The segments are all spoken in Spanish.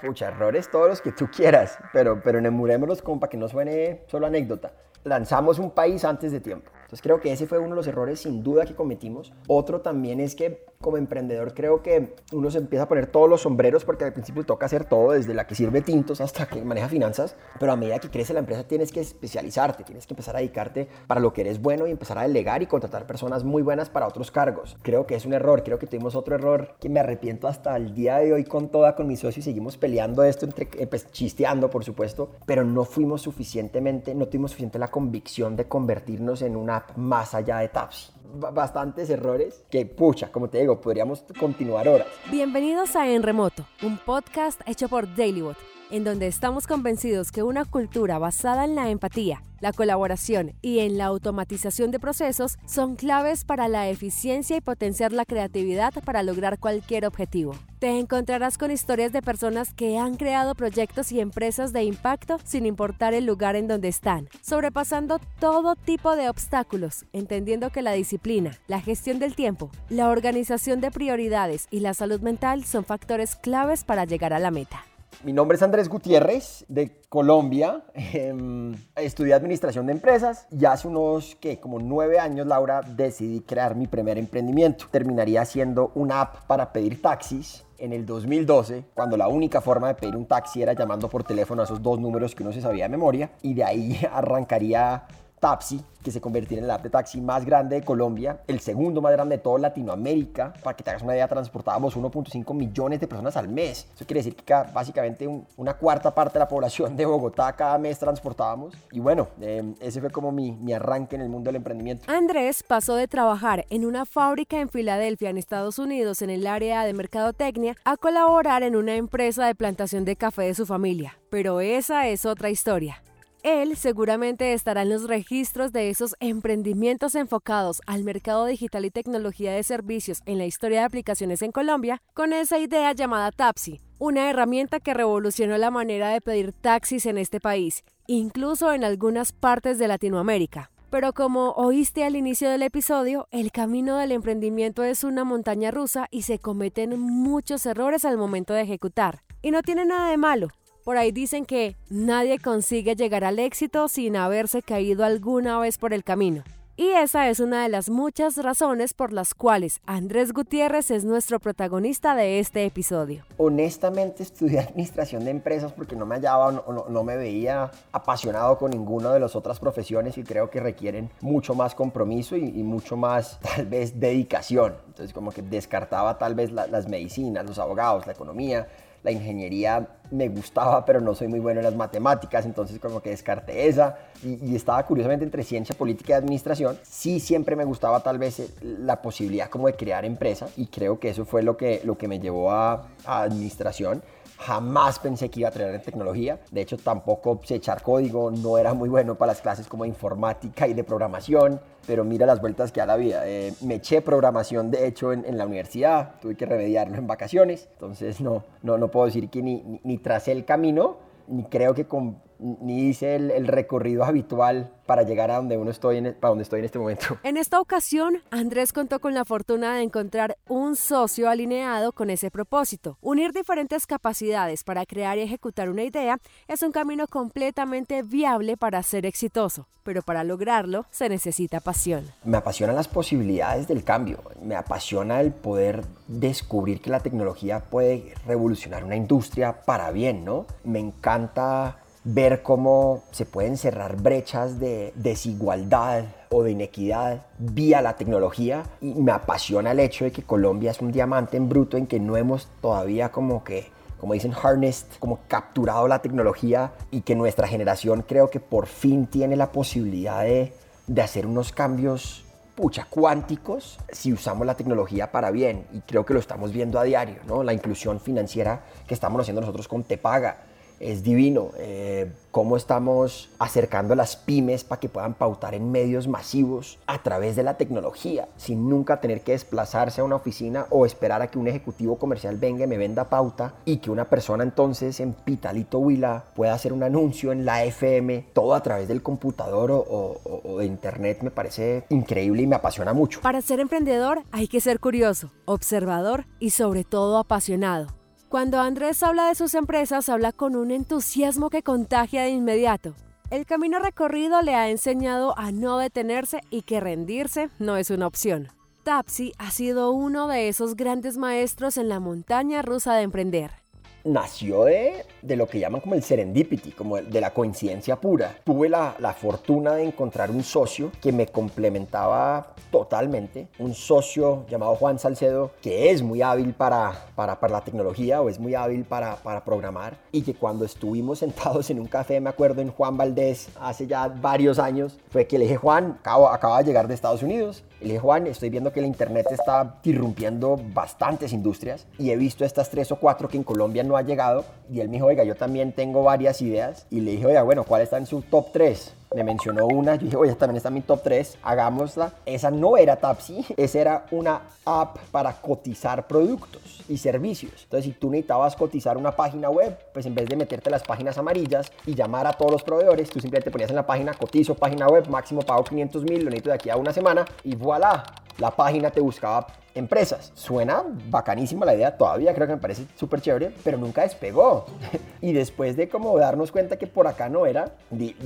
Pucha, errores todos los que tú quieras, pero, pero enumerémoslos como para que no suene solo anécdota. Lanzamos un país antes de tiempo. Entonces creo que ese fue uno de los errores sin duda que cometimos. Otro también es que como emprendedor creo que uno se empieza a poner todos los sombreros porque al principio toca hacer todo, desde la que sirve tintos hasta que maneja finanzas, pero a medida que crece la empresa tienes que especializarte, tienes que empezar a dedicarte para lo que eres bueno y empezar a delegar y contratar personas muy buenas para otros cargos. Creo que es un error, creo que tuvimos otro error que me arrepiento hasta el día de hoy con toda, con mi socio y seguimos peleando esto, entre, eh, pues, chisteando por supuesto, pero no fuimos suficientemente, no tuvimos suficiente la convicción de convertirnos en una app más allá de Tapsi bastantes errores que, pucha, como te digo, podríamos continuar horas. Bienvenidos a En Remoto, un podcast hecho por Dailybot, en donde estamos convencidos que una cultura basada en la empatía, la colaboración y en la automatización de procesos son claves para la eficiencia y potenciar la creatividad para lograr cualquier objetivo. Te encontrarás con historias de personas que han creado proyectos y empresas de impacto sin importar el lugar en donde están, sobrepasando todo tipo de obstáculos, entendiendo que la disciplina, la gestión del tiempo, la organización de prioridades y la salud mental son factores claves para llegar a la meta. Mi nombre es Andrés Gutiérrez, de Colombia. Em, estudié administración de empresas y hace unos, que como nueve años, Laura, decidí crear mi primer emprendimiento. Terminaría siendo una app para pedir taxis en el 2012, cuando la única forma de pedir un taxi era llamando por teléfono a esos dos números que uno se sabía de memoria, y de ahí arrancaría Tapsi, que se convertiría en el app de taxi más grande de Colombia, el segundo más grande de toda Latinoamérica. Para que te hagas una idea, transportábamos 1.5 millones de personas al mes. Eso quiere decir que básicamente una cuarta parte de la población de Bogotá cada mes transportábamos. Y bueno, em, ese fue como mi, mi arranque en el mundo del emprendimiento. Andrés pasó de trabajar en una fábrica en Filadelfia, en Estados Unidos, en el área de mercadotecnia, a colaborar en una empresa de plantación de café de su familia. Pero esa es otra historia. Él seguramente estará en los registros de esos emprendimientos enfocados al mercado digital y tecnología de servicios en la historia de aplicaciones en Colombia con esa idea llamada Tapsi, una herramienta que revolucionó la manera de pedir taxis en este país, incluso en algunas partes de Latinoamérica. Pero como oíste al inicio del episodio, el camino del emprendimiento es una montaña rusa y se cometen muchos errores al momento de ejecutar. Y no tiene nada de malo, por ahí dicen que nadie consigue llegar al éxito sin haberse caído alguna vez por el camino. Y esa es una de las muchas razones por las cuales Andrés Gutiérrez es nuestro protagonista de este episodio. Honestamente estudié administración de empresas porque no me hallaba, no, no, me veía apasionado con ninguna de las otras profesiones y creo que requieren mucho más compromiso y, mucho más tal vez dedicación. Entonces como que descartaba tal vez las medicinas, los abogados, la economía la ingeniería me gustaba, pero no soy muy bueno en las matemáticas, entonces como que descarté esa y, estaba curiosamente entre ciencia política y administración. Sí, siempre me gustaba tal vez la posibilidad como de crear empresas y creo que eso fue lo que, lo que me llevó a administración. Jamás pensé que iba a traer en tecnología. De hecho, tampoco sé echar código. No era muy bueno para las clases como de informática y de programación. Pero mira las vueltas que da la vida. Eh, me eché programación, de hecho, en, la universidad. Tuve que remediarlo en vacaciones. Entonces, no, no, no puedo decir que ni, ni, ni tracé el camino, ni creo que con ni hice el, recorrido habitual para llegar a donde uno estoy en, para donde estoy en este momento. En esta ocasión, Andrés contó con la fortuna de encontrar un socio alineado con ese propósito. Unir diferentes capacidades para crear y ejecutar una idea es un camino completamente viable para ser exitoso, pero para lograrlo se necesita pasión. Me apasionan las posibilidades del cambio, me apasiona el poder descubrir que la tecnología puede revolucionar una industria para bien, ¿no? Me encanta ver cómo se pueden cerrar brechas de desigualdad o de inequidad vía la tecnología y me apasiona el hecho de que Colombia es un diamante en bruto en que no hemos todavía como que como dicen harnessed, como capturado la tecnología y que nuestra generación creo que por fin tiene la posibilidad de, de hacer unos cambios pucha, cuánticos si usamos la tecnología para bien y creo que lo estamos viendo a diario, ¿no? La inclusión financiera que estamos haciendo nosotros con Te Paga, es divino. Eh, cómo estamos acercando a las pymes para que puedan pautar en medios masivos a través de la tecnología, sin nunca tener que desplazarse a una oficina o esperar a que un ejecutivo comercial venga y me venda pauta y que una persona entonces en Pitalito Huila pueda hacer un anuncio en la FM, todo a través del computador o, o de internet, me parece increíble y me apasiona mucho. Para ser emprendedor hay que ser curioso, observador y sobre todo apasionado. Cuando Andrés habla de sus empresas, habla con un entusiasmo que contagia de inmediato. El camino recorrido le ha enseñado a no detenerse y que rendirse no es una opción. Tapsi ha sido uno de esos grandes maestros en la montaña rusa de emprender nació de, de, lo que llaman como el serendipity, como de la coincidencia pura. Tuve la, la, fortuna de encontrar un socio que me complementaba totalmente, un socio llamado Juan Salcedo, que es muy hábil para, para, para la tecnología o es muy hábil para, para, programar y que cuando estuvimos sentados en un café, me acuerdo en Juan Valdés, hace ya varios años, fue que le dije, Juan, acabo, acaba de llegar de Estados Unidos, le dije, Juan, estoy viendo que el Internet está irrumpiendo bastantes industrias y he visto estas tres o cuatro que en Colombia no ha llegado. Y él me dijo, oiga, yo también tengo varias ideas. Y le dije, oiga, bueno, ¿cuál está en su top 3? Me mencionó una, yo dije, oye, también está en mi top 3, hagámosla. Esa no era Tapsi, esa era una app para cotizar productos y servicios. Entonces, si tú necesitabas cotizar una página web, pues en vez de meterte las páginas amarillas y llamar a todos los proveedores, tú simplemente ponías en la página cotizo página web, máximo pago 500 mil, lo necesito de aquí a una semana y voilà, la página te buscaba empresas. Suena bacanísima la idea, todavía creo que me parece súper chévere, pero nunca despegó. y después de como darnos cuenta que por acá no era,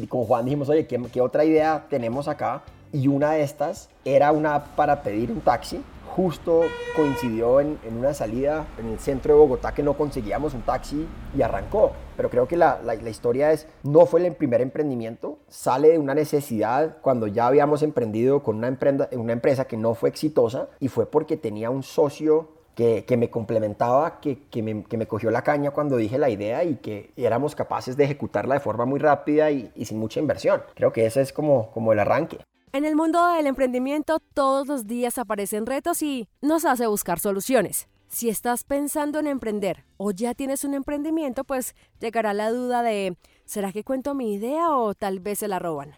con Juan dijimos, oye, ¿qué, ¿qué otra idea tenemos acá? Y una de estas era una para pedir un taxi justo coincidió en, una salida en el centro de Bogotá que no conseguíamos un taxi y arrancó. Pero creo que la, historia es, no fue el primer emprendimiento, sale de una necesidad cuando ya habíamos emprendido con una, empresa que no fue exitosa y fue porque tenía un socio que, me complementaba, que, me, cogió la caña cuando dije la idea y que éramos capaces de ejecutarla de forma muy rápida y, sin mucha inversión. Creo que ese es como el arranque. En el mundo del emprendimiento todos los días aparecen retos y nos hace buscar soluciones. Si estás pensando en emprender o ya tienes un emprendimiento, pues llegará la duda de ¿será que cuento mi idea o tal vez se la roban?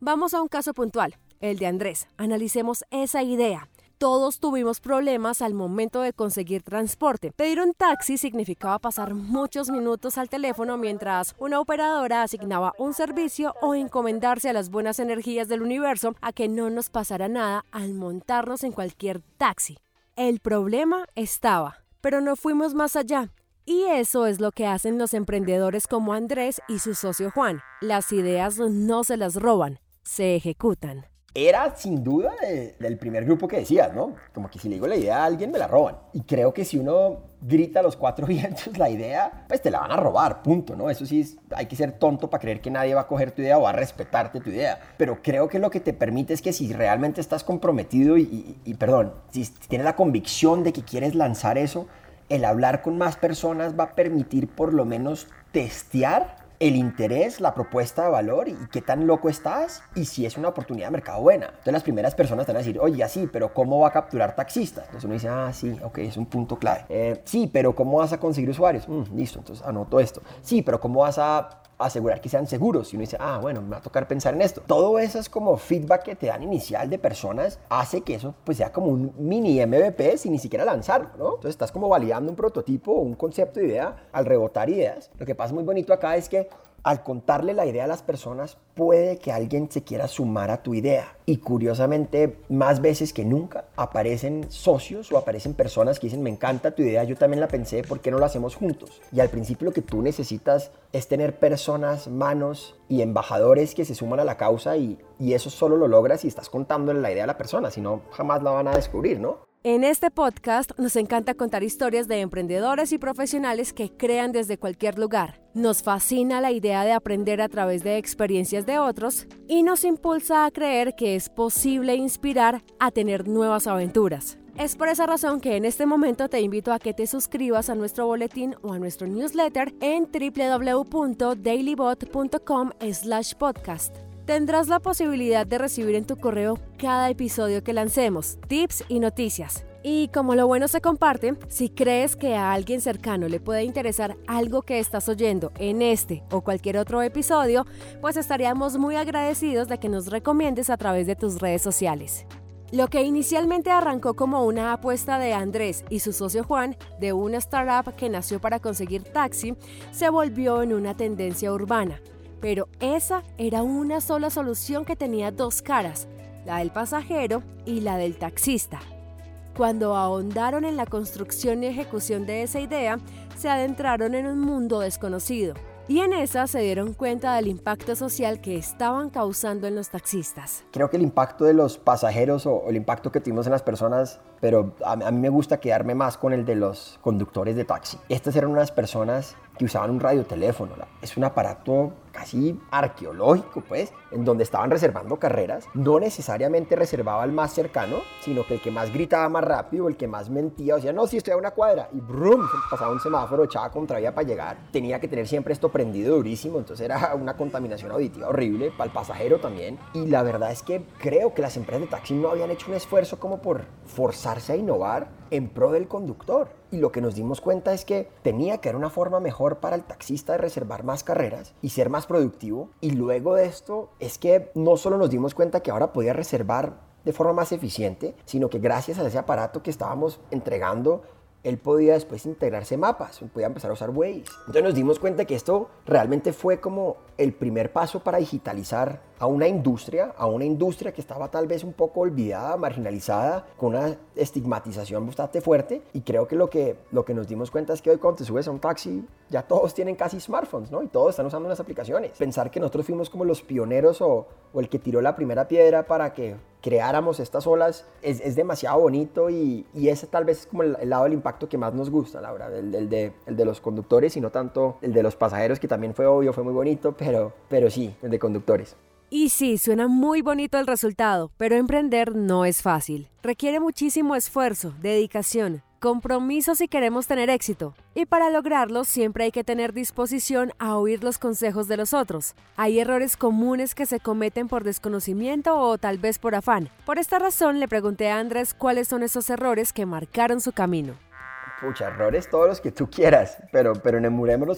Vamos a un caso puntual, el de Andrés. Analicemos esa idea todos tuvimos problemas al momento de conseguir transporte. Pedir un taxi significaba pasar muchos minutos al teléfono mientras una operadora asignaba un servicio o encomendarse a las buenas energías del universo a que no nos pasara nada al montarnos en cualquier taxi. El problema estaba, pero no fuimos más allá. Y eso es lo que hacen los emprendedores como Andrés y su socio Juan. Las ideas no se las roban, se ejecutan era sin duda del primer grupo que decías, ¿no? Como que si le digo la idea a alguien, me la roban. Y creo que si uno grita a los cuatro vientos la idea, pues te la van a robar, punto, ¿no? Eso sí, hay que ser tonto para creer que nadie va a coger tu idea o va a respetarte tu idea. Pero creo que lo que te permite es que si realmente estás comprometido y, y perdón, si tienes la convicción de que quieres lanzar eso, el hablar con más personas va a permitir por lo menos testear el interés, la propuesta de valor y qué tan loco estás y si es una oportunidad de mercado buena. Entonces las primeras personas te van a decir, oye, sí, pero ¿cómo va a capturar taxistas? Entonces uno dice, ah, sí, ok, es un punto clave. Eh, sí, pero ¿cómo vas a conseguir usuarios? Mm, listo, entonces anoto esto. Sí, pero ¿cómo vas a asegurar que sean seguros. Y uno dice, ah, bueno, me va a tocar pensar en esto. Todo eso es como feedback que te dan inicial de personas, hace que eso pues sea como un mini MVP sin ni siquiera lanzarlo, ¿no? Entonces estás como validando un prototipo o un concepto de idea al rebotar ideas. Lo que pasa muy bonito acá es que al contarle la idea a las personas, puede que alguien se quiera sumar a tu idea. Y curiosamente, más veces que nunca, aparecen socios o aparecen personas que dicen, me encanta tu idea, yo también la pensé, ¿por qué no lo hacemos juntos? Y al principio lo que tú necesitas es tener personas, manos y embajadores que se suman a la causa y, y eso solo lo logras si estás contándole la idea a la persona, si no, jamás la van a descubrir, ¿no? En este podcast nos encanta contar historias de emprendedores y profesionales que crean desde cualquier lugar. Nos fascina la idea de aprender a través de experiencias de otros y nos impulsa a creer que es posible inspirar a tener nuevas aventuras. Es por esa razón que en este momento te invito a que te suscribas a nuestro boletín o a nuestro newsletter en www.dailybot.com/podcast tendrás la posibilidad de recibir en tu correo cada episodio que lancemos, tips y noticias. Y como lo bueno se comparte, si crees que a alguien cercano le puede interesar algo que estás oyendo en este o cualquier otro episodio, pues estaríamos muy agradecidos de que nos recomiendes a través de tus redes sociales. Lo que inicialmente arrancó como una apuesta de Andrés y su socio Juan de una startup que nació para conseguir taxi, se volvió en una tendencia urbana. Pero esa era una sola solución que tenía dos caras, la del pasajero y la del taxista. Cuando ahondaron en la construcción y ejecución de esa idea, se adentraron en un mundo desconocido. Y en esa se dieron cuenta del impacto social que estaban causando en los taxistas. Creo que el impacto de los pasajeros o, el impacto que tuvimos en las personas, pero a, a, mí me gusta quedarme más con el de los conductores de taxi. Estas eran unas personas que usaban un radioteléfono. Es un aparato casi arqueológico, pues, en donde estaban reservando carreras. No necesariamente reservaba el más cercano, sino que el que más gritaba más rápido, el que más mentía, o sea, no, si estoy a una cuadra, y brum, pasaba un semáforo, echaba contravía para llegar. Tenía que tener siempre esto prendido durísimo, entonces era una contaminación auditiva horrible para el pasajero también. Y la verdad es que creo que las empresas de taxi no habían hecho un esfuerzo como por forzarse a innovar en pro del conductor. Y lo que nos dimos cuenta es que tenía que haber una forma mejor para el taxista de reservar más carreras y ser más productivo. Y luego de esto es que no solo nos dimos cuenta que ahora podía reservar de forma más eficiente, sino que gracias a ese aparato que estábamos entregando él podía después integrarse mapas, podía empezar a usar Waze. Entonces nos dimos cuenta que esto realmente fue como el primer paso para digitalizar a una industria, a una industria que estaba tal vez un poco olvidada, marginalizada, con una estigmatización bastante fuerte. Y creo que lo que, lo que nos dimos cuenta es que hoy cuando te subes a un taxi, ya todos tienen casi smartphones, ¿no? Y todos están usando las aplicaciones. Pensar que nosotros fuimos como los pioneros o, el que tiró la primera piedra para que creáramos estas olas es, es demasiado bonito y, y, ese tal vez es como el, lado del impacto que más nos gusta, Laura, el, el, de, el de los conductores y no tanto el de los pasajeros, que también fue obvio, fue muy bonito, pero, pero sí, el de conductores. Y sí, suena muy bonito el resultado, pero emprender no es fácil. Requiere muchísimo esfuerzo, dedicación, compromiso si queremos tener éxito. Y para lograrlo siempre hay que tener disposición a oír los consejos de los otros. Hay errores comunes que se cometen por desconocimiento o tal vez por afán. Por esta razón le pregunté a Andrés cuáles son esos errores que marcaron su camino. Pucha, errores todos los que tú quieras, pero, pero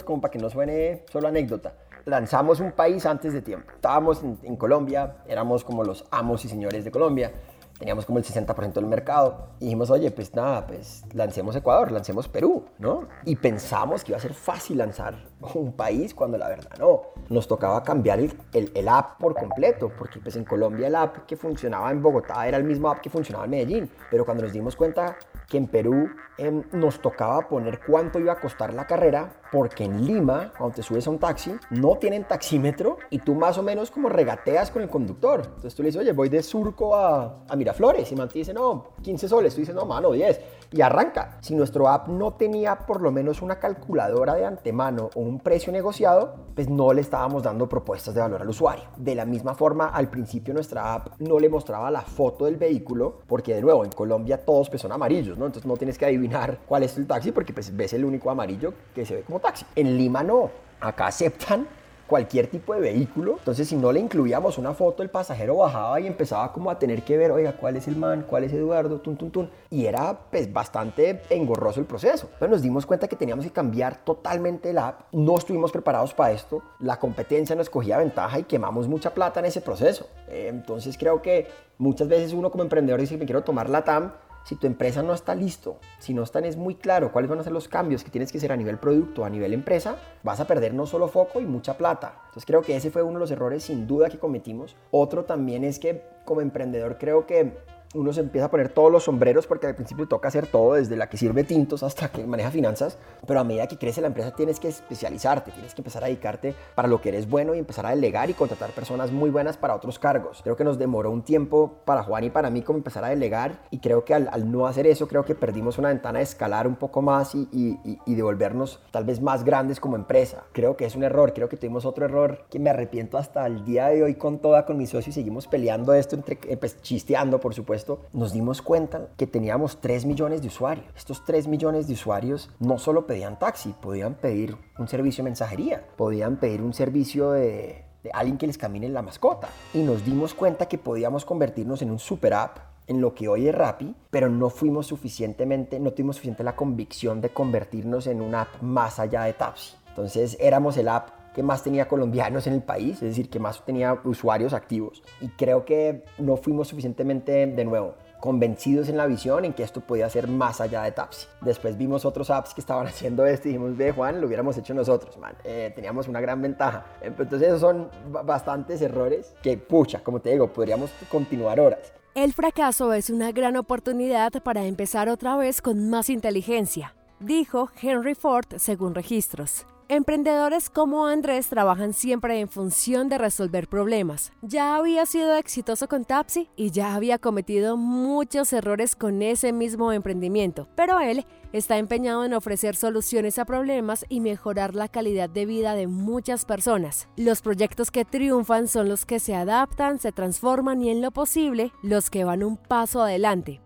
como para que no suene solo anécdota lanzamos un país antes de tiempo. Estábamos en, Colombia, éramos como los amos y señores de Colombia, teníamos como el 60% del mercado. Y dijimos, oye, pues nada, pues lancemos Ecuador, lancemos Perú, ¿no? Y pensamos que iba a ser fácil lanzar un país cuando la verdad no. Nos tocaba cambiar el, app por completo, porque pues en Colombia el app que funcionaba en Bogotá era el mismo app que funcionaba en Medellín. Pero cuando nos dimos cuenta que en Perú eh, nos tocaba poner cuánto iba a costar la carrera, porque en Lima, cuando te subes a un taxi, no tienen taxímetro y tú más o menos como regateas con el conductor. Entonces tú le dices, oye, voy de Surco a, a Miraflores. Y man te dice, no, 15 soles. Tú dices, no, mano, 10. Y arranca. Si nuestro app no tenía por lo menos una calculadora de antemano o un precio negociado, pues no le estábamos dando propuestas de valor al usuario. De la misma forma, al principio nuestra app no le mostraba la foto del vehículo, porque de nuevo, en Colombia todos pues, son amarillos, ¿no? Entonces no tienes que adivinar cuál es el taxi porque pues ves el único amarillo que se ve como taxi. En Lima no. Acá aceptan cualquier tipo de vehículo. Entonces, si no le incluíamos una foto, el pasajero bajaba y empezaba como a tener que ver, oiga, ¿cuál es el man? ¿Cuál es Eduardo? Tun, tun, tun. Y era pues bastante engorroso el proceso. Entonces nos dimos cuenta que teníamos que cambiar totalmente la app. No estuvimos preparados para esto. La competencia nos cogía ventaja y quemamos mucha plata en ese proceso. Eh, entonces creo que muchas veces uno como emprendedor dice, me quiero tomar la TAM si tu empresa no está listo, si no están es muy claro cuáles van a ser los cambios que tienes que hacer a nivel producto, a nivel empresa, vas a perder no solo foco y mucha plata. Entonces creo que ese fue uno de los errores sin duda que cometimos. Otro también es que como emprendedor creo que uno se empieza a poner todos los sombreros porque al principio toca hacer todo, desde la que sirve tintos hasta que maneja finanzas, pero a medida que crece la empresa tienes que especializarte, tienes que empezar a dedicarte para lo que eres bueno y empezar a delegar y contratar personas muy buenas para otros cargos. Creo que nos demoró un tiempo para Juan y para mí como empezar a delegar y creo que al, al no hacer eso creo que perdimos una ventana de escalar un poco más y, y, y devolvernos tal vez más grandes como empresa. Creo que es un error, creo que tuvimos otro error que me arrepiento hasta el día de hoy con toda, con mi socio y seguimos peleando esto, entre, pues, chisteando por supuesto nos dimos cuenta que teníamos 3 millones de usuarios. Estos 3 millones de usuarios no solo pedían taxi, podían pedir un servicio de mensajería, podían pedir un servicio de, alguien que les camine la mascota. Y nos dimos cuenta que podíamos convertirnos en un super app en lo que hoy es Rappi, pero no fuimos suficientemente, no tuvimos suficiente la convicción de convertirnos en una app más allá de Tapsi. Entonces éramos el app que más tenía colombianos en el país, es decir, que más tenía usuarios activos. Y creo que no fuimos suficientemente, de nuevo, convencidos en la visión en que esto podía ser más allá de Tapsi. Después vimos otros apps que estaban haciendo esto y dijimos, ve Juan, lo hubiéramos hecho nosotros, man. Eh, teníamos una gran ventaja. Entonces esos son bastantes errores que, pucha, como te digo, podríamos continuar horas. El fracaso es una gran oportunidad para empezar otra vez con más inteligencia, dijo Henry Ford según registros. Emprendedores como Andrés trabajan siempre en función de resolver problemas. Ya había sido exitoso con Tapsi y ya había cometido muchos errores con ese mismo emprendimiento, pero él está empeñado en ofrecer soluciones a problemas y mejorar la calidad de vida de muchas personas. Los proyectos que triunfan son los que se adaptan, se transforman y en lo posible los que van un paso adelante.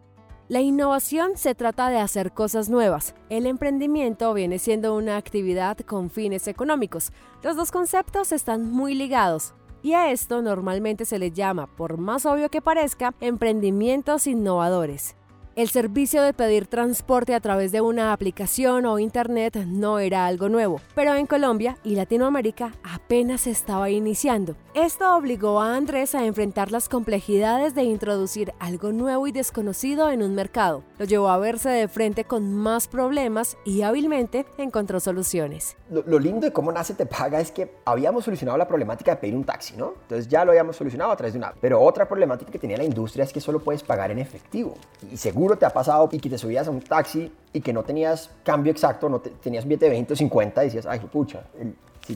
La innovación se trata de hacer cosas nuevas. El emprendimiento viene siendo una actividad con fines económicos. Los dos conceptos están muy ligados. Y a esto normalmente se le llama, por más obvio que parezca, emprendimientos innovadores. El servicio de pedir transporte a través de una aplicación o internet no era algo nuevo, pero en Colombia y Latinoamérica apenas estaba iniciando. Esto obligó a Andrés a enfrentar las complejidades de introducir algo nuevo y desconocido en un mercado. Lo llevó a verse de frente con más problemas y hábilmente encontró soluciones. Lo, lindo de cómo nace Te Paga es que habíamos solucionado la problemática de pedir un taxi, ¿no? Entonces ya lo habíamos solucionado a través de una app. Pero otra problemática que tenía la industria es que solo puedes pagar en efectivo. Y según seguro te ha pasado y que te subías a un taxi y que no tenías cambio exacto, no tenías billete de 20 o 50 y decías, ay, pucha,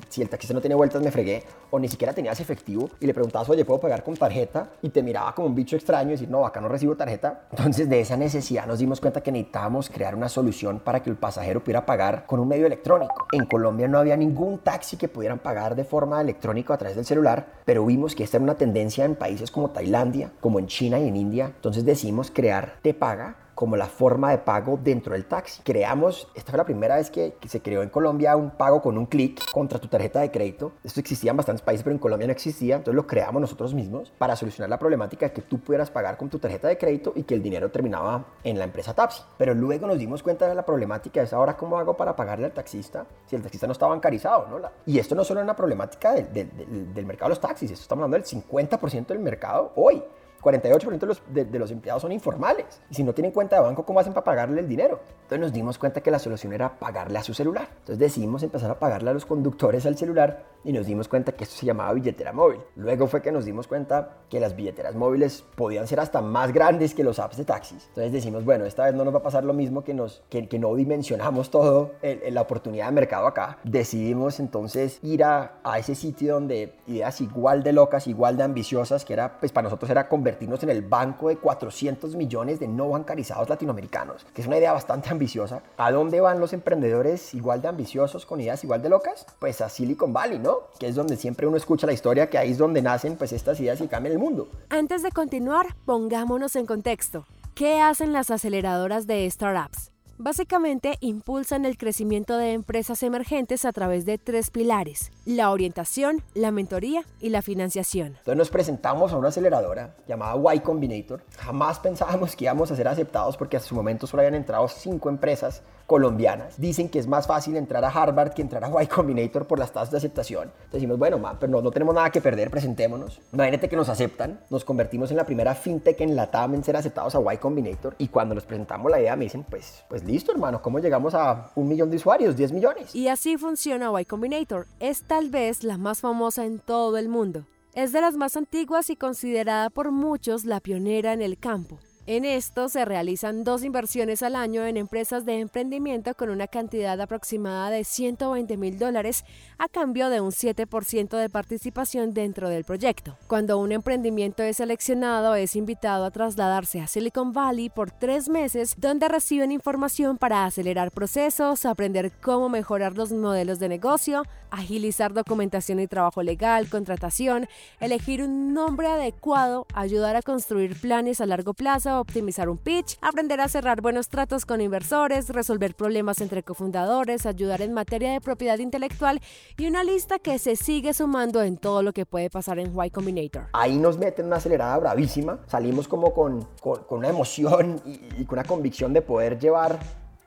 si, el taxista no tiene vueltas me fregué, o ni siquiera tenías efectivo y le preguntabas, oye, ¿puedo pagar con tarjeta? Y te miraba como un bicho extraño y decir, no, acá no recibo tarjeta. Entonces de esa necesidad nos dimos cuenta que necesitábamos crear una solución para que el pasajero pudiera pagar con un medio electrónico. En Colombia no había ningún taxi que pudieran pagar de forma electrónica a través del celular, pero vimos que esta era una tendencia en países como Tailandia, como en China y en India. Entonces decidimos crear Te Paga como la forma de pago dentro del taxi. Creamos, esta fue la primera vez que, se creó en Colombia un pago con un clic contra tu tarjeta de crédito. Esto existía en bastantes países, pero en Colombia no existía, entonces lo creamos nosotros mismos para solucionar la problemática de que tú pudieras pagar con tu tarjeta de crédito y que el dinero terminaba en la empresa taxi. Pero luego nos dimos cuenta de la problemática, es ahora cómo hago para pagarle al taxista si el taxista no está bancarizado, ¿no? Y esto no solo es una problemática del mercado de los taxis, esto estamos hablando del 50% del mercado hoy. 48% de los, de, los empleados son informales. Y si no tienen cuenta de banco, ¿cómo hacen para pagarle el dinero? Entonces nos dimos cuenta que la solución era pagarle a su celular. Entonces decidimos empezar a pagarle a los conductores al celular y nos dimos cuenta que esto se llamaba billetera móvil. Luego fue que nos dimos cuenta que las billeteras móviles podían ser hasta más grandes que los apps de taxis. Entonces decimos, bueno, esta vez no nos va a pasar lo mismo que, nos, que, que no dimensionamos todo en la oportunidad de mercado acá. Decidimos entonces ir a, a ese sitio donde ideas igual de locas, igual de ambiciosas, que era, pues para nosotros era convertir en el banco de 400 millones de no bancarizados latinoamericanos, que es una idea bastante ambiciosa. ¿A dónde van los emprendedores igual de ambiciosos, con ideas igual de locas? Pues a Silicon Valley, ¿no? Que es donde siempre uno escucha la historia, que ahí es donde nacen pues estas ideas y cambian el mundo. Antes de continuar, pongámonos en contexto. ¿Qué hacen las aceleradoras de startups? Básicamente impulsan el crecimiento de empresas emergentes a través de tres pilares, la orientación, la mentoría y la financiación. Entonces nos presentamos a una aceleradora llamada Y Combinator. Jamás pensábamos que íbamos a ser aceptados porque hasta su momento solo habían entrado cinco empresas colombianas. Dicen que es más fácil entrar a Harvard que entrar a Y Combinator por las tasas de aceptación. Decimos, bueno, man, pero no, no tenemos nada que perder, presentémonos. Imagínate que nos aceptan, nos convertimos en la primera fintech en la TAM en ser aceptados a Y Combinator y cuando nos presentamos la idea me dicen, pues, pues listo hermano, ¿cómo llegamos a un millón de usuarios, 10 millones? Y así funciona Y Combinator. Es tal vez la más famosa en todo el mundo. Es de las más antiguas y considerada por muchos la pionera en el campo. En esto se realizan dos inversiones al año en empresas de emprendimiento con una cantidad aproximada de 120 mil dólares a cambio de un 7% de participación dentro del proyecto. Cuando un emprendimiento es seleccionado, es invitado a trasladarse a Silicon Valley por tres meses, donde reciben información para acelerar procesos, aprender cómo mejorar los modelos de negocio, agilizar documentación y trabajo legal, contratación, elegir un nombre adecuado, ayudar a construir planes a largo plazo optimizar un pitch, aprender a cerrar buenos tratos con inversores, resolver problemas entre cofundadores, ayudar en materia de propiedad intelectual y una lista que se sigue sumando en todo lo que puede pasar en Y Combinator. Ahí nos meten una acelerada bravísima, salimos como con, con, una emoción y, y con una convicción de poder llevar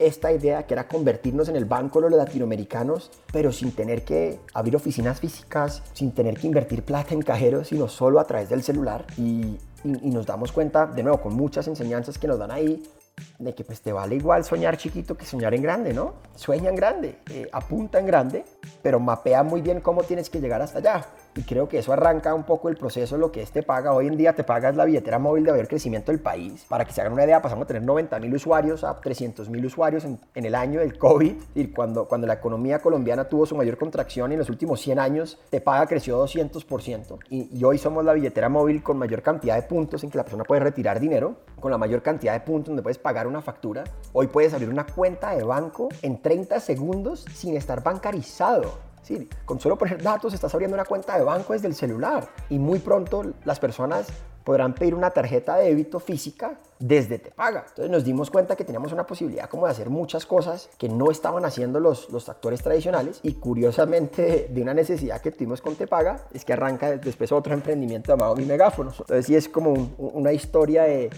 esta idea que era convertirnos en el banco de los latinoamericanos, pero sin tener que abrir oficinas físicas, sin tener que invertir plata en cajeros, sino solo a través del celular. Y, y, nos damos cuenta, de nuevo, con muchas enseñanzas que nos dan ahí, de que pues te vale igual soñar chiquito que soñar en grande, ¿no? Sueña en grande, eh, apunta en grande, pero mapea muy bien cómo tienes que llegar hasta allá. Y creo que eso arranca un poco el proceso lo que este paga. Hoy en día te pagas la billetera móvil de mayor crecimiento del país. Para que se hagan una idea, pasamos a tener 90 mil usuarios a 300 mil usuarios en, el año del COVID. Y cuando, cuando la economía colombiana tuvo su mayor contracción en los últimos 100 años, te paga creció 200%. Y, y hoy somos la billetera móvil con mayor cantidad de puntos en que la persona puede retirar dinero, con la mayor cantidad de puntos donde puedes pagar una factura. Hoy puedes abrir una cuenta de banco en 30 segundos sin estar bancarizado. Sí, con solo poner datos estás abriendo una cuenta de banco desde el celular y muy pronto las personas podrán pedir una tarjeta de débito física desde Te Paga. Entonces nos dimos cuenta que teníamos una posibilidad como de hacer muchas cosas que no estaban haciendo los, los actores tradicionales y curiosamente de una necesidad que tuvimos con Te Paga es que arranca después otro emprendimiento llamado Mi Megáfono. Entonces sí es como una historia de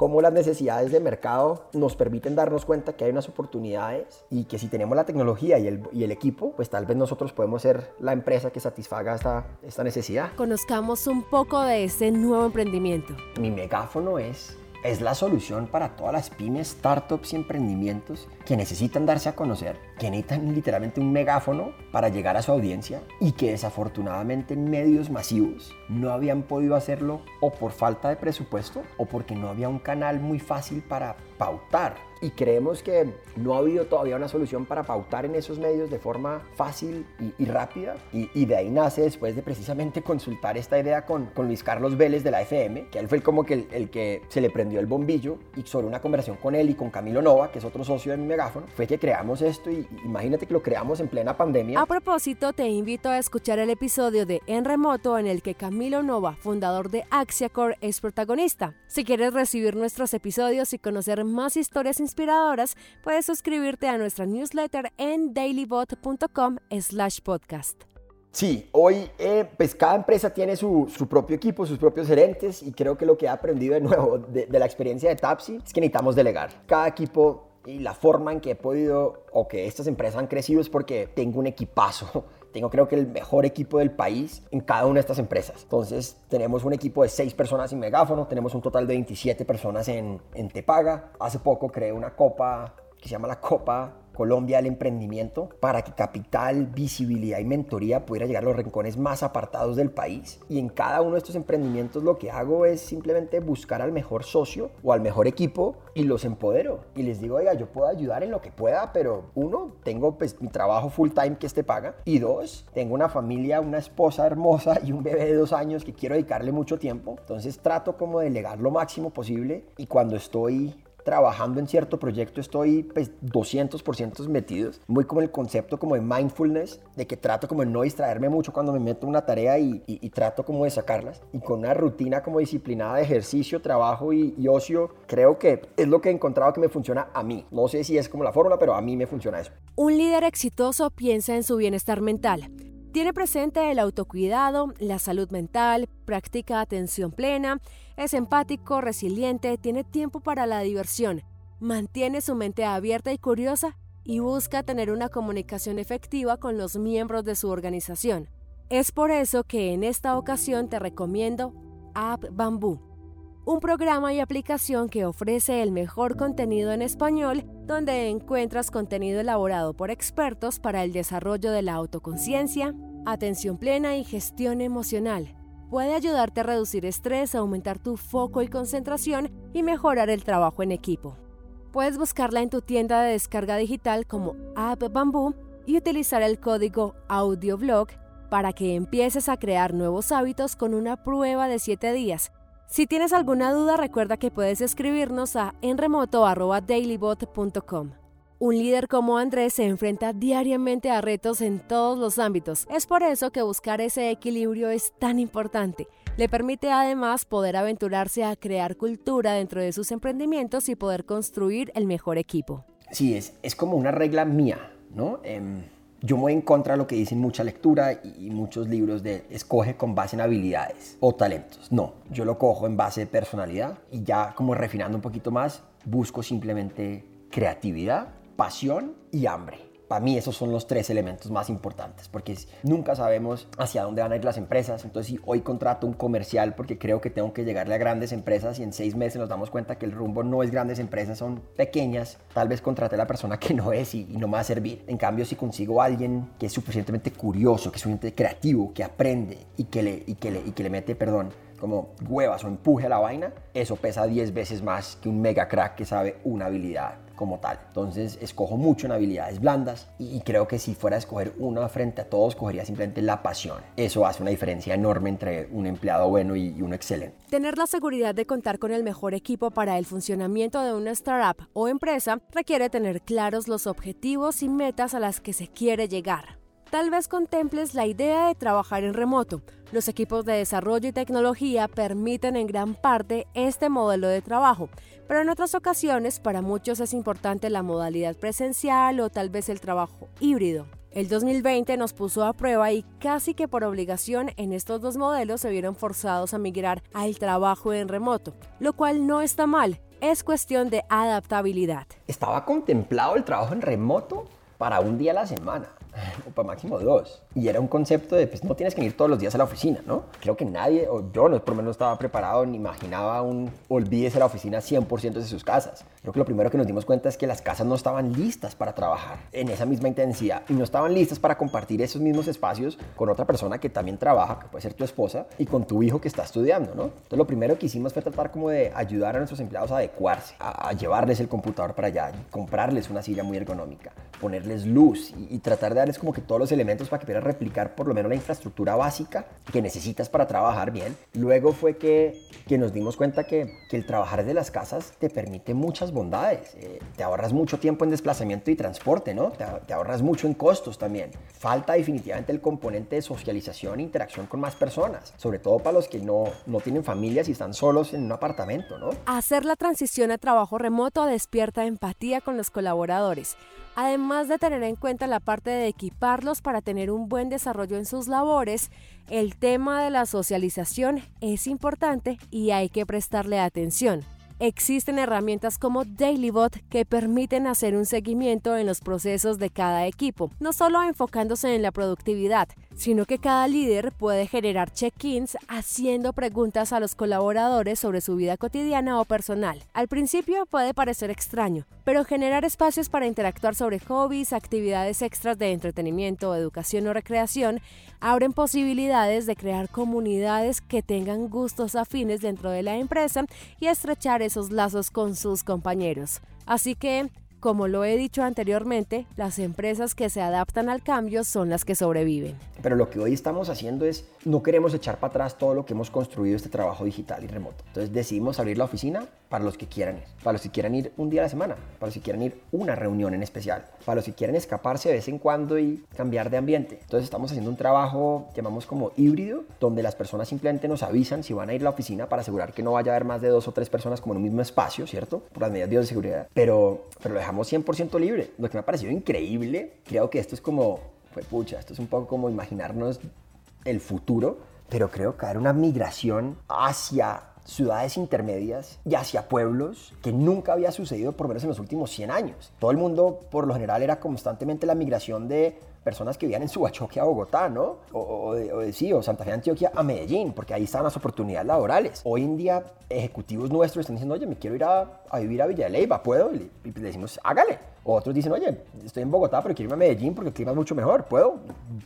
cómo las necesidades de mercado nos permiten darnos cuenta que hay unas oportunidades y que si tenemos la tecnología y el, y el equipo, pues tal vez nosotros podemos ser la empresa que satisfaga esta, esta necesidad. Conozcamos un poco de ese nuevo emprendimiento. Mi megáfono es es la solución para todas las pymes, startups y emprendimientos que necesitan darse a conocer, que necesitan literalmente un megáfono para llegar a su audiencia y que desafortunadamente en medios masivos no habían podido hacerlo o por falta de presupuesto o porque no había un canal muy fácil para pautar. Y creemos que no ha habido todavía una solución para pautar en esos medios de forma fácil y, rápida. Y, de ahí nace después de precisamente consultar esta idea con, con, Luis Carlos Vélez de la FM, que él fue como que el, que se le prendió el bombillo y sobre una conversación con él y con Camilo Nova, que es otro socio de mi megáfono, fue que creamos esto y imagínate que lo creamos en plena pandemia. A propósito, te invito a escuchar el episodio de En Remoto en el que Camilo Nova, fundador de Axiacore, es protagonista. Si quieres recibir nuestros episodios y conocer más historias inspiradoras, puedes suscribirte a nuestra newsletter en dailybot.com slash podcast. Sí, hoy eh, pues cada empresa tiene su, propio equipo, sus propios gerentes y creo que lo que he aprendido de nuevo de, de la experiencia de Tapsi es que necesitamos delegar. Cada equipo y la forma en que he podido o que estas empresas han crecido es porque tengo un equipazo tengo creo que el mejor equipo del país en cada una de estas empresas. Entonces tenemos un equipo de 6 personas en Megáfono, tenemos un total de 27 personas en, en Tepaga. Hace poco creé una copa que se llama la Copa Colombia del emprendimiento para que capital, visibilidad y mentoría pudiera llegar a los rincones más apartados del país. Y en cada uno de estos emprendimientos lo que hago es simplemente buscar al mejor socio o al mejor equipo y los empodero. Y les digo, oiga, yo puedo ayudar en lo que pueda, pero uno, tengo pues mi trabajo full time que este paga. Y dos, tengo una familia, una esposa hermosa y un bebé de dos años que quiero dedicarle mucho tiempo. Entonces trato como de delegar lo máximo posible y cuando estoy trabajando en cierto proyecto estoy pues 200% metidos, muy como el concepto como de mindfulness, de que trato como de no distraerme mucho cuando me meto una tarea y, trato como de sacarlas y con una rutina como disciplinada de ejercicio, trabajo y, y ocio, creo que es lo que he encontrado que me funciona a mí. No sé si es como la fórmula, pero a mí me funciona eso. Un líder exitoso piensa en su bienestar mental. Tiene presente el autocuidado, la salud mental, practica atención plena, es empático, resiliente, tiene tiempo para la diversión, mantiene su mente abierta y curiosa y busca tener una comunicación efectiva con los miembros de su organización. Es por eso que en esta ocasión te recomiendo App Bamboo, un programa y aplicación que ofrece el mejor contenido en español, donde encuentras contenido elaborado por expertos para el desarrollo de la autoconciencia, atención plena y gestión emocional. Puede ayudarte a reducir estrés, aumentar tu foco y concentración y mejorar el trabajo en equipo. Puedes buscarla en tu tienda de descarga digital como App Bamboo y utilizar el código AudioBlog para que empieces a crear nuevos hábitos con una prueba de 7 días. Si tienes alguna duda, recuerda que puedes escribirnos a enremoto.dailybot.com. Un líder como Andrés se enfrenta diariamente a retos en todos los ámbitos. Es por eso que buscar ese equilibrio es tan importante. Le permite además poder aventurarse a crear cultura dentro de sus emprendimientos y poder construir el mejor equipo. Sí, es, es como una regla mía, ¿no? Em, yo me voy en contra de lo que dicen mucha lectura y muchos libros de escoge con base en habilidades o talentos. No, yo lo cojo en base de personalidad y ya como refinando un poquito más, busco simplemente creatividad, pasión y hambre. Para mí esos son los tres elementos más importantes, porque nunca sabemos hacia dónde van a ir las empresas. Entonces, si hoy contrato un comercial porque creo que tengo que llegarle a grandes empresas y en seis meses nos damos cuenta que el rumbo no es grandes empresas, son pequeñas, tal vez contrate a la persona que no es y, no me va a servir. En cambio, si consigo a alguien que es suficientemente curioso, que es suficientemente creativo, que aprende y que le, y que le, y que le mete, perdón, como huevas o empuje a la vaina, eso pesa 10 veces más que un mega crack que sabe una habilidad como tal. Entonces escojo mucho en habilidades blandas y creo que si fuera a escoger una frente a todos, escogería simplemente la pasión. Eso hace una diferencia enorme entre un empleado bueno y uno excelente. Tener la seguridad de contar con el mejor equipo para el funcionamiento de una startup o empresa requiere tener claros los objetivos y metas a las que se quiere llegar. Tal vez contemples la idea de trabajar en remoto. Los equipos de desarrollo y tecnología permiten en gran parte este modelo de trabajo, pero en otras ocasiones para muchos es importante la modalidad presencial o tal vez el trabajo híbrido. El 2020 nos puso a prueba y casi que por obligación en estos dos modelos se vieron forzados a migrar al trabajo en remoto, lo cual no está mal, es cuestión de adaptabilidad. ¿Estaba contemplado el trabajo en remoto para un día a la semana? o para máximo dos. Y era un concepto de, pues no tienes que ir todos los días a la oficina, ¿no? Creo que nadie, o yo no, por lo menos estaba preparado ni imaginaba un olvídese la oficina 100% de sus casas. Creo que lo primero que nos dimos cuenta es que las casas no estaban listas para trabajar en esa misma intensidad y no estaban listas para compartir esos mismos espacios con otra persona que también trabaja, que puede ser tu esposa, y con tu hijo que está estudiando, ¿no? Entonces lo primero que hicimos fue tratar como de ayudar a nuestros empleados a adecuarse, a, llevarles el computador para allá, comprarles una silla muy ergonómica, ponerles luz y, y tratar de darles como que todos los elementos para que puedas replicar por lo menos la infraestructura básica que necesitas para trabajar bien. Luego fue que, que nos dimos cuenta que, que el trabajar desde las casas te permite muchas bondades. Eh, te ahorras mucho tiempo en desplazamiento y transporte, ¿no? Te, te, ahorras mucho en costos también. Falta definitivamente el componente de socialización e interacción con más personas, sobre todo para los que no, no tienen familias y están solos en un apartamento, ¿no? Hacer la transición a trabajo remoto despierta empatía con los colaboradores Además de tener en cuenta la parte de equiparlos para tener un buen desarrollo en sus labores, el tema de la socialización es importante y hay que prestarle atención. Existen herramientas como DailyBot que permiten hacer un seguimiento en los procesos de cada equipo, no solo enfocándose en la productividad, sino que cada líder puede generar check-ins haciendo preguntas a los colaboradores sobre su vida cotidiana o personal. Al principio puede parecer extraño, pero generar espacios para interactuar sobre hobbies, actividades extras de entretenimiento, educación o recreación abren posibilidades de crear comunidades que tengan gustos afines dentro de la empresa y estrechar esos lazos con sus compañeros. Así que, como lo he dicho anteriormente, las empresas que se adaptan al cambio son las que sobreviven. Pero lo que hoy estamos haciendo es, no queremos echar para atrás todo lo que hemos construido este trabajo digital y remoto. Entonces decidimos abrir la oficina para los que quieran ir, para los que quieran ir un día a la semana, para los que quieran ir una reunión en especial, para los que quieran escaparse de vez en cuando y cambiar de ambiente. Entonces estamos haciendo un trabajo, llamamos como híbrido, donde las personas simplemente nos avisan si van a ir a la oficina para asegurar que no vaya a haber más de dos o tres personas como en un mismo espacio, ¿cierto? Por las medidas de seguridad. Pero, pero lo dejamos 100% libre. Lo que me ha parecido increíble, creo que esto es como pues pucha, esto es un poco como imaginarnos el futuro, pero creo que era una migración hacia ciudades intermedias y hacia pueblos que nunca había sucedido por menos en los últimos 100 años. Todo el mundo, por lo general, era constantemente la migración de personas que vivían en Subachoque a Bogotá, ¿no? O, de, sí, o Santa Fe, Antioquia a Medellín, porque ahí estaban las oportunidades laborales. Hoy en día, ejecutivos nuestros están diciendo, oye, me quiero ir a, vivir a Villa de Leyva, ¿puedo? Y le decimos, hágale. O otros dicen, oye, estoy en Bogotá, pero quiero irme a Medellín porque el clima es mucho mejor, ¿puedo?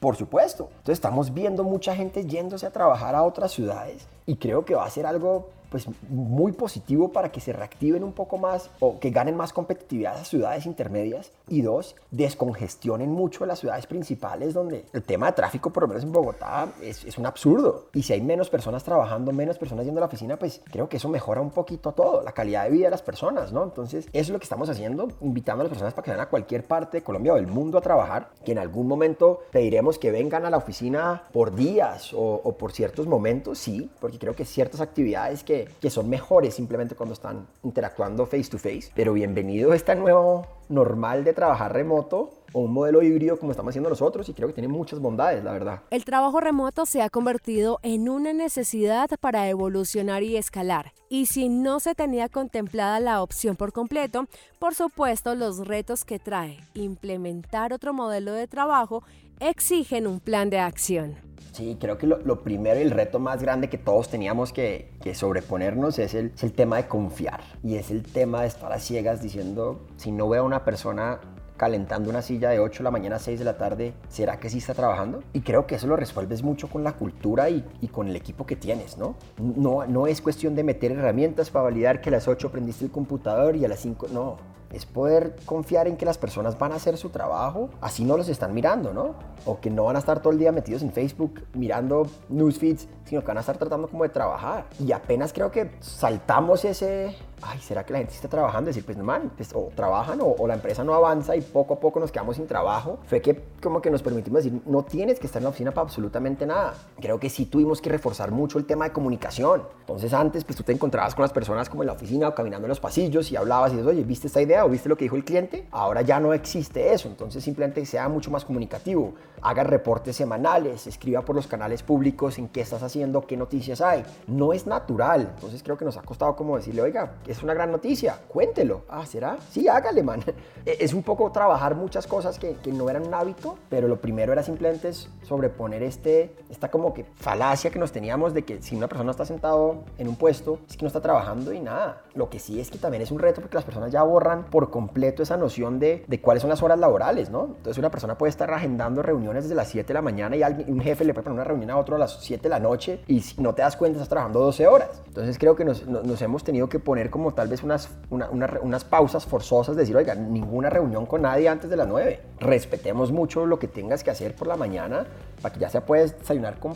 Por supuesto. Entonces estamos viendo mucha gente yéndose a trabajar a otras ciudades y creo que va a ser algo pues muy positivo para que se reactiven un poco más o que ganen más competitividad las ciudades intermedias y dos, descongestionen mucho las ciudades principales donde el tema de tráfico, por lo menos en Bogotá, es, es un absurdo. Y si hay menos personas trabajando, menos personas yendo a la oficina, pues creo que eso mejora un poquito todo, la calidad de vida de las personas, ¿no? Entonces, eso es lo que estamos haciendo, invitando a las personas para que vayan a cualquier parte de Colombia o del mundo a trabajar, que en algún momento pediremos que vengan a la oficina por días o, o por ciertos momentos, sí, porque creo que ciertas actividades que, que son mejores simplemente cuando están interactuando face to face, pero bienvenido a este nuevo normal de trabajar remoto o un modelo híbrido como estamos haciendo nosotros y creo que tiene muchas bondades, la verdad. El trabajo remoto se ha convertido en una necesidad para evolucionar y escalar. Y si no se tenía contemplada la opción por completo, por supuesto los retos que trae implementar otro modelo de trabajo exigen un plan de acción. Sí, creo que lo, primero y el reto más grande que todos teníamos que, sobreponernos es el, es el tema de confiar. Y es el tema de estar a ciegas diciendo, si no veo a una persona calentando una silla de 8 de la mañana a 6 de la tarde, ¿será que sí está trabajando? Y creo que eso lo resuelves mucho con la cultura y, y, con el equipo que tienes, ¿no? ¿no? No es cuestión de meter herramientas para validar que a las 8 prendiste el computador y a las 5, no es poder confiar en que las personas van a hacer su trabajo, así no los están mirando, ¿no? O que no van a estar todo el día metidos en Facebook mirando newsfeeds, sino que van a estar tratando como de trabajar. Y apenas creo que saltamos ese, ay, ¿será que la gente está trabajando? Decir, pues no man, pues, o trabajan o, o, la empresa no avanza y poco a poco nos quedamos sin trabajo. Fue que como que nos permitimos decir, no tienes que estar en la oficina para absolutamente nada. Creo que sí tuvimos que reforzar mucho el tema de comunicación. Entonces antes, pues tú te encontrabas con las personas como en la oficina o caminando en los pasillos y hablabas y dices, oye, ¿viste esta idea o viste lo que dijo el cliente? Ahora ya no existe eso. Entonces simplemente sea mucho más comunicativo. Haga reportes semanales, escriba por los canales públicos en qué estás haciendo, qué noticias hay. No es natural. Entonces creo que nos ha costado como decirle, oiga, es una gran noticia, cuéntelo. Ah, ¿será? Sí, hágale, man. E, es un poco trabajar muchas cosas que, que, no eran un hábito, pero lo primero era simplemente sobreponer este, esta como que falacia que nos teníamos de que si una persona está sentado en un puesto, es que no está trabajando y nada. Lo que sí es que también es un reto porque las personas ya borran por completo esa noción de, de cuáles son las horas laborales, ¿no? Entonces una persona puede estar agendando reuniones desde las 7 de la mañana y alguien, un jefe le puede poner una reunión a otro a las 7 de la noche y no te das cuenta estás trabajando 12 horas. Entonces creo que nos, hemos tenido que poner como tal vez unas, una, una, unas pausas forzosas, decir, oiga, ninguna reunión con nadie antes de las 9. Respetemos mucho lo que tengas que hacer por la mañana para que ya se puedes desayunar con,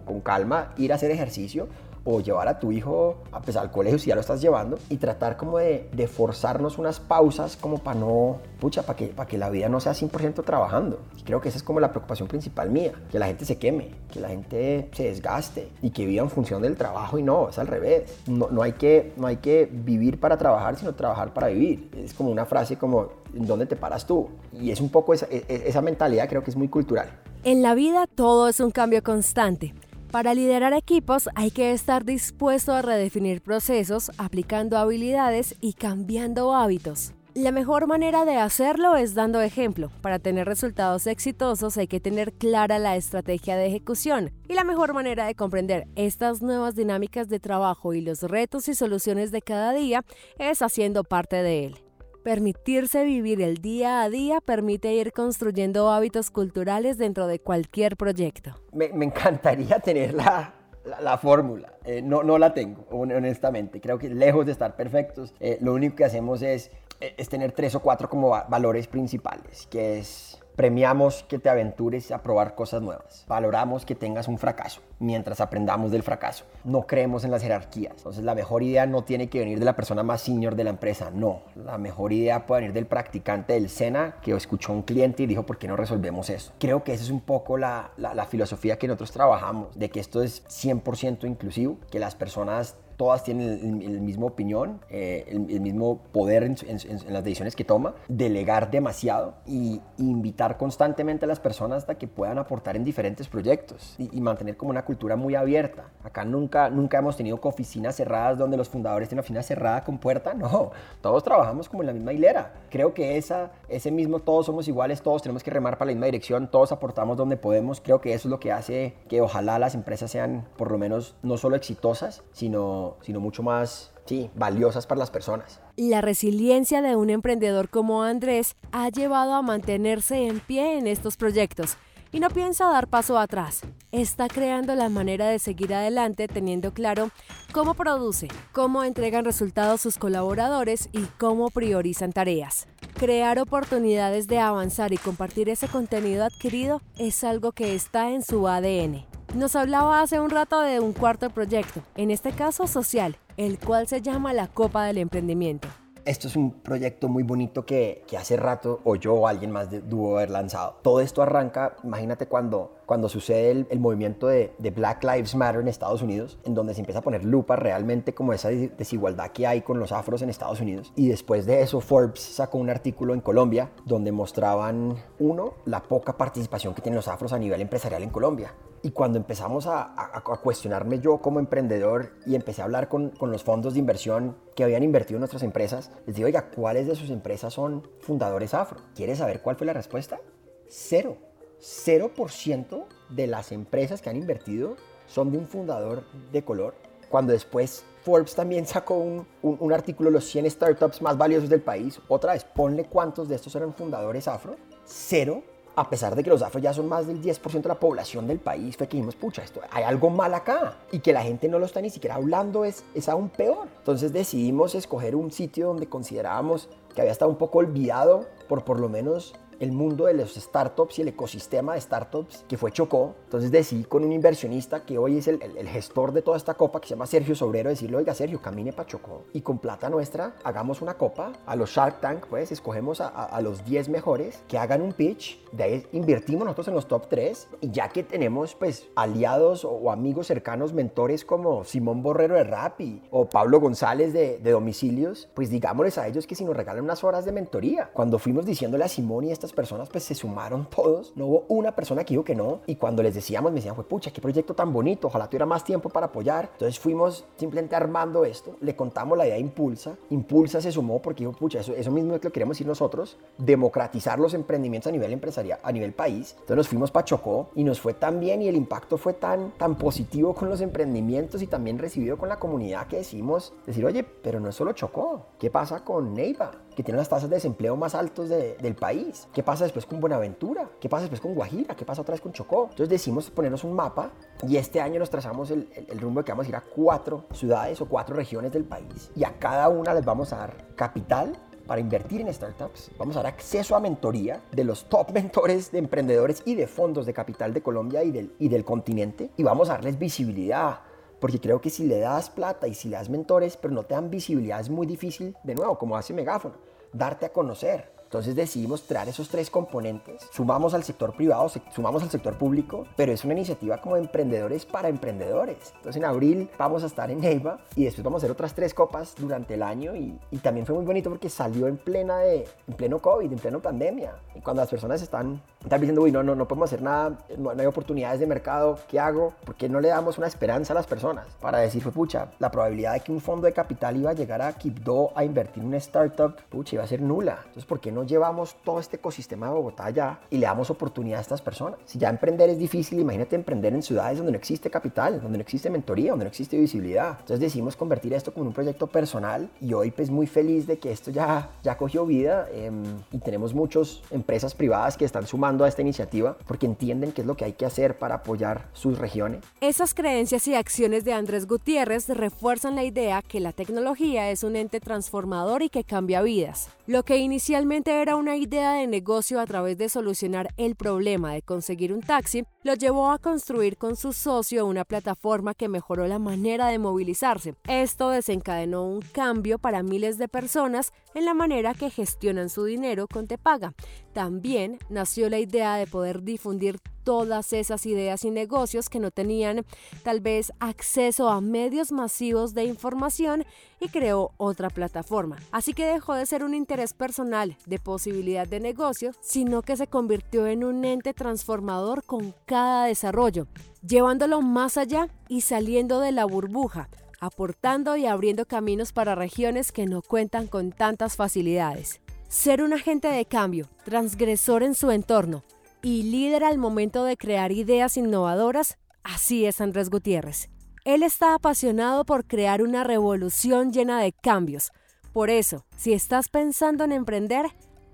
con calma, ir a hacer ejercicio o llevar a tu hijo a, pues, al colegio si ya lo estás llevando y tratar como de, de forzarnos unas pausas como para no, pucha, para que, para que la vida no sea 100% trabajando. Y creo que esa es como la preocupación principal mía, que la gente se queme, que la gente se desgaste y que viva en función del trabajo y no, es al revés. No, no, hay, que, no hay que vivir para trabajar, sino trabajar para vivir. Es como una frase como, ¿en dónde te paras tú? Y es un poco esa, esa mentalidad creo que es muy cultural. En la vida todo es un cambio constante. Para liderar equipos hay que estar dispuesto a redefinir procesos, aplicando habilidades y cambiando hábitos. La mejor manera de hacerlo es dando ejemplo. Para tener resultados exitosos hay que tener clara la estrategia de ejecución y la mejor manera de comprender estas nuevas dinámicas de trabajo y los retos y soluciones de cada día es haciendo parte de él. Permitirse vivir el día a día permite ir construyendo hábitos culturales dentro de cualquier proyecto. Me, encantaría tener la, la, la fórmula. Eh, no, no la tengo, honestamente. Creo que lejos de estar perfectos, eh, lo único que hacemos es, es tener tres o cuatro como valores principales, que es Premiamos que te aventures a probar cosas nuevas. Valoramos que tengas un fracaso mientras aprendamos del fracaso. No creemos en las jerarquías. Entonces la mejor idea no tiene que venir de la persona más senior de la empresa. No, la mejor idea puede venir del practicante del SENA que escuchó a un cliente y dijo, ¿por qué no resolvemos eso? Creo que esa es un poco la, la, la filosofía que nosotros trabajamos, de que esto es 100% inclusivo, que las personas todas tienen el, el mismo opinión, eh, el, el, mismo poder en, en, en, las decisiones que toma, delegar demasiado y invitar constantemente a las personas hasta que puedan aportar en diferentes proyectos y, y, mantener como una cultura muy abierta. Acá nunca, nunca hemos tenido oficinas cerradas donde los fundadores tienen oficina cerrada con puerta, no, todos trabajamos como en la misma hilera. Creo que esa, ese mismo todos somos iguales, todos tenemos que remar para la misma dirección, todos aportamos donde podemos. Creo que eso es lo que hace que ojalá las empresas sean por lo menos no solo exitosas, sino sino, mucho más valiosas para las personas. La resiliencia de un emprendedor como Andrés ha llevado a mantenerse en pie en estos proyectos y no piensa dar paso atrás. Está creando la manera de seguir adelante teniendo claro cómo produce, cómo entregan resultados sus colaboradores y cómo priorizan tareas. Crear oportunidades de avanzar y compartir ese contenido adquirido es algo que está en su ADN. Nos hablaba hace un rato de un cuarto proyecto, en este caso social, el cual se llama la Copa del Emprendimiento esto es un proyecto muy bonito que, hace rato o yo o alguien más debo haber lanzado. Todo esto arranca, imagínate cuando, cuando sucede el, movimiento de, de, Black Lives Matter en Estados Unidos, en donde se empieza a poner lupa realmente como esa desigualdad que hay con los afros en Estados Unidos. Y después de eso Forbes sacó un artículo en Colombia donde mostraban, uno, la poca participación que tienen los afros a nivel empresarial en Colombia. Y cuando empezamos a, cuestionarme yo como emprendedor y empecé a hablar con, con, los fondos de inversión que habían invertido en nuestras empresas, les digo, oiga, ¿cuáles de sus empresas son fundadores afro? ¿Quieres saber cuál fue la respuesta? Cero. 0% de las empresas que han invertido son de un fundador de color. Cuando después Forbes también sacó un, un, artículo, los 100 startups más valiosos del país, otra vez, ponle cuántos de estos eran fundadores afro. Cero a pesar de que los afros ya son más del 10% de la población del país, fue que dijimos, pucha, esto, hay algo mal acá. Y que la gente no lo está ni siquiera hablando es, es aún peor. Entonces decidimos escoger un sitio donde considerábamos que había estado un poco olvidado por por lo menos el mundo de los startups y el ecosistema de startups que fue Chocó. Entonces decidí con un inversionista que hoy es el, gestor de toda esta copa, que se llama Sergio Sobrero, decirle, oiga Sergio, camine para Chocó y con plata nuestra hagamos una copa. A los Shark Tank, pues escogemos a, a los 10 mejores que hagan un pitch, de ahí invertimos nosotros en los top 3 y ya que tenemos pues aliados o, amigos cercanos, mentores como Simón Borrero de Rappi o Pablo González de, de Domicilios, pues digámosles a ellos que si nos regalan unas horas de mentoría. Cuando fuimos diciéndole a Simón y esta personas pues se sumaron todos, no hubo una persona que dijo que no y cuando les decíamos me decían, fue pucha, qué proyecto tan bonito, ojalá tuviera más tiempo para apoyar. Entonces fuimos simplemente armando esto, le contamos la idea Impulsa, Impulsa se sumó porque dijo, pucha, eso, eso mismo es lo que queremos decir nosotros, democratizar los emprendimientos a nivel empresarial, a nivel país. Entonces nos fuimos para Chocó y nos fue tan bien y el impacto fue tan, tan positivo con los emprendimientos y también recibido con la comunidad que decimos, decir, oye, pero no es solo Chocó, ¿qué pasa con Neiva? Que tiene las tasas de desempleo más altos del país. ¿Qué pasa después con Buenaventura? ¿Qué pasa después con Guajira? ¿Qué pasa otra vez con Chocó? Entonces decidimos ponernos un mapa y este año nos trazamos el, el, rumbo de que vamos a ir a cuatro ciudades o cuatro regiones del país y a cada una les vamos a dar capital para invertir en startups. Vamos a dar acceso a mentoría de los top mentores de emprendedores y de fondos de capital de Colombia y del, y del continente y vamos a darles visibilidad porque creo que si le das plata y si le das mentores, pero no te dan visibilidad, es muy difícil, de nuevo, como hace Megáfono, darte a conocer. Entonces decidimos traer esos tres componentes, sumamos al sector privado, sumamos al sector público, pero es una iniciativa como de emprendedores para emprendedores. Entonces en abril vamos a estar en Neiva y después vamos a hacer otras tres copas durante el año y, también fue muy bonito porque salió en, plena de, en pleno COVID, en pleno pandemia. Y cuando las personas están, están diciendo, uy, no, no, no podemos hacer nada, no, hay oportunidades de mercado, ¿qué hago? ¿Por qué no le damos una esperanza a las personas? Para decir, fue pucha, la probabilidad de que un fondo de capital iba a llegar a Quibdó a invertir en una startup, pucha, iba a ser nula. Entonces, ¿por qué no llevamos todo este ecosistema de Bogotá allá y le damos oportunidad a estas personas? Si ya emprender es difícil, imagínate emprender en ciudades donde no existe capital, donde no existe mentoría, donde no existe visibilidad. Entonces decidimos convertir esto como un proyecto personal y hoy pues muy feliz de que esto ya, ya cogió vida eh, y tenemos muchas empresas privadas que están sumando a esta iniciativa porque entienden qué es lo que hay que hacer para apoyar sus regiones. Esas creencias y acciones de Andrés Gutiérrez refuerzan la idea que la tecnología es un ente transformador y que cambia vidas. Lo que inicialmente era una idea de negocio a través de solucionar el problema de conseguir un taxi, lo llevó a construir con su socio una plataforma que mejoró la manera de movilizarse. Esto desencadenó un cambio para miles de personas en la manera que gestionan su dinero con Te Paga. También nació la idea de poder difundir todas esas ideas y negocios que no tenían tal vez acceso a medios masivos de información y creó otra plataforma. Así que dejó de ser un interés personal de posibilidad de negocio, sino que se convirtió en un ente transformador con cada desarrollo, llevándolo más allá y saliendo de la burbuja aportando y abriendo caminos para regiones que no cuentan con tantas facilidades. Ser un agente de cambio, transgresor en su entorno, y líder al momento de crear ideas innovadoras, así es Andrés Gutiérrez. Él está apasionado por crear una revolución llena de cambios. Por eso, si estás pensando en emprender,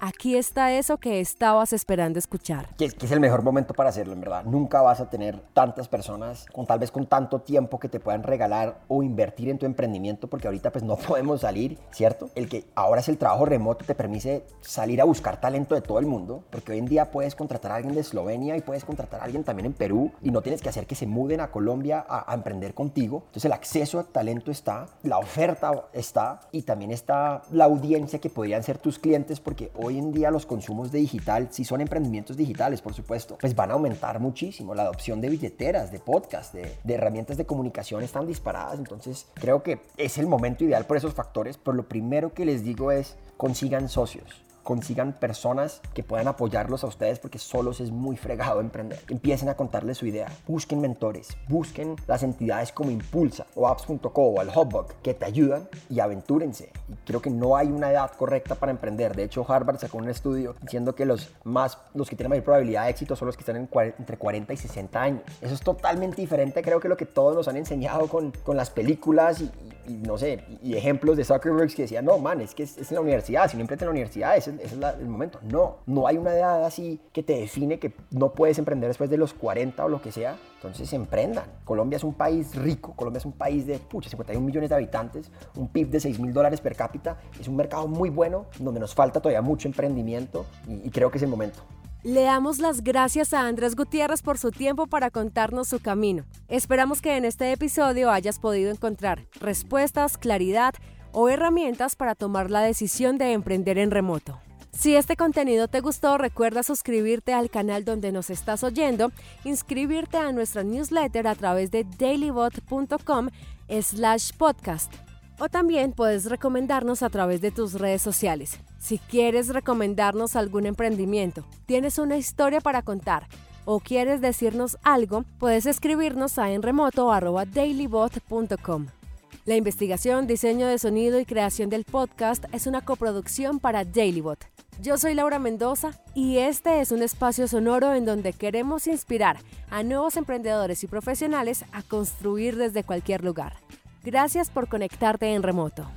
aquí está eso que estabas esperando escuchar. Que es, el mejor momento para hacerlo, en verdad. Nunca vas a tener tantas personas con tal vez con tanto tiempo que te puedan regalar o invertir en tu emprendimiento, porque ahorita pues no podemos salir, ¿cierto? El que ahora es el trabajo remoto te permite salir a buscar talento de todo el mundo, porque hoy en día puedes contratar a alguien de Eslovenia y puedes contratar a alguien también en Perú y no tienes que hacer que se muden a Colombia a, a emprender contigo. Entonces el acceso a talento está, la oferta está y también está la audiencia que podrían ser tus clientes, porque hoy en día los consumos de digital, si son emprendimientos digitales, por supuesto, pues van a aumentar muchísimo. La adopción de billeteras, de podcast, de, de herramientas de comunicación están disparadas. Entonces, creo que es el momento ideal por esos factores. Pero lo primero que les digo es consigan socios consigan personas que puedan apoyarlos a ustedes porque solos es muy fregado emprender. Empiecen a contarles su idea, busquen mentores, busquen las entidades como Impulsa o apps.co o el Hubbug que te ayudan y aventúrense. Y creo que no hay una edad correcta para emprender. De hecho, Harvard sacó un estudio diciendo que los más los que tienen mayor probabilidad de éxito son los que están en entre 40 y 60 años. Eso es totalmente diferente, creo que lo que todos nos han enseñado con, con las películas y, y no sé, y ejemplos de Zuckerberg que decían, no, man, es que es, en la universidad, si no emprendes en la universidad, ese, es el momento. No, no hay una edad así que te define que no puedes emprender después de los 40 o lo que sea. Entonces emprendan. Colombia es un país rico, Colombia es un país de, pucha, 51 millones de habitantes, un PIB de 6 mil dólares per cápita, es un mercado muy bueno, donde nos falta todavía mucho emprendimiento y creo que es el momento. Le damos las gracias a Andrés Gutiérrez por su tiempo para contarnos su camino. Esperamos que en este episodio hayas podido encontrar respuestas, claridad o herramientas para tomar la decisión de emprender en remoto. Si este contenido te gustó, recuerda suscribirte al canal donde nos estás oyendo, inscribirte a nuestra newsletter a través de dailybot.com slash podcast o también puedes recomendarnos a través de tus redes sociales. Si quieres recomendarnos algún emprendimiento, tienes una historia para contar o quieres decirnos algo, puedes escribirnos a enremoto.dailybot.com. La investigación, diseño de sonido y creación del podcast es una coproducción para Dailybot. Yo soy Laura Mendoza y este es un espacio sonoro en donde queremos inspirar a nuevos emprendedores y profesionales a construir desde cualquier lugar. Gracias por conectarte en remoto.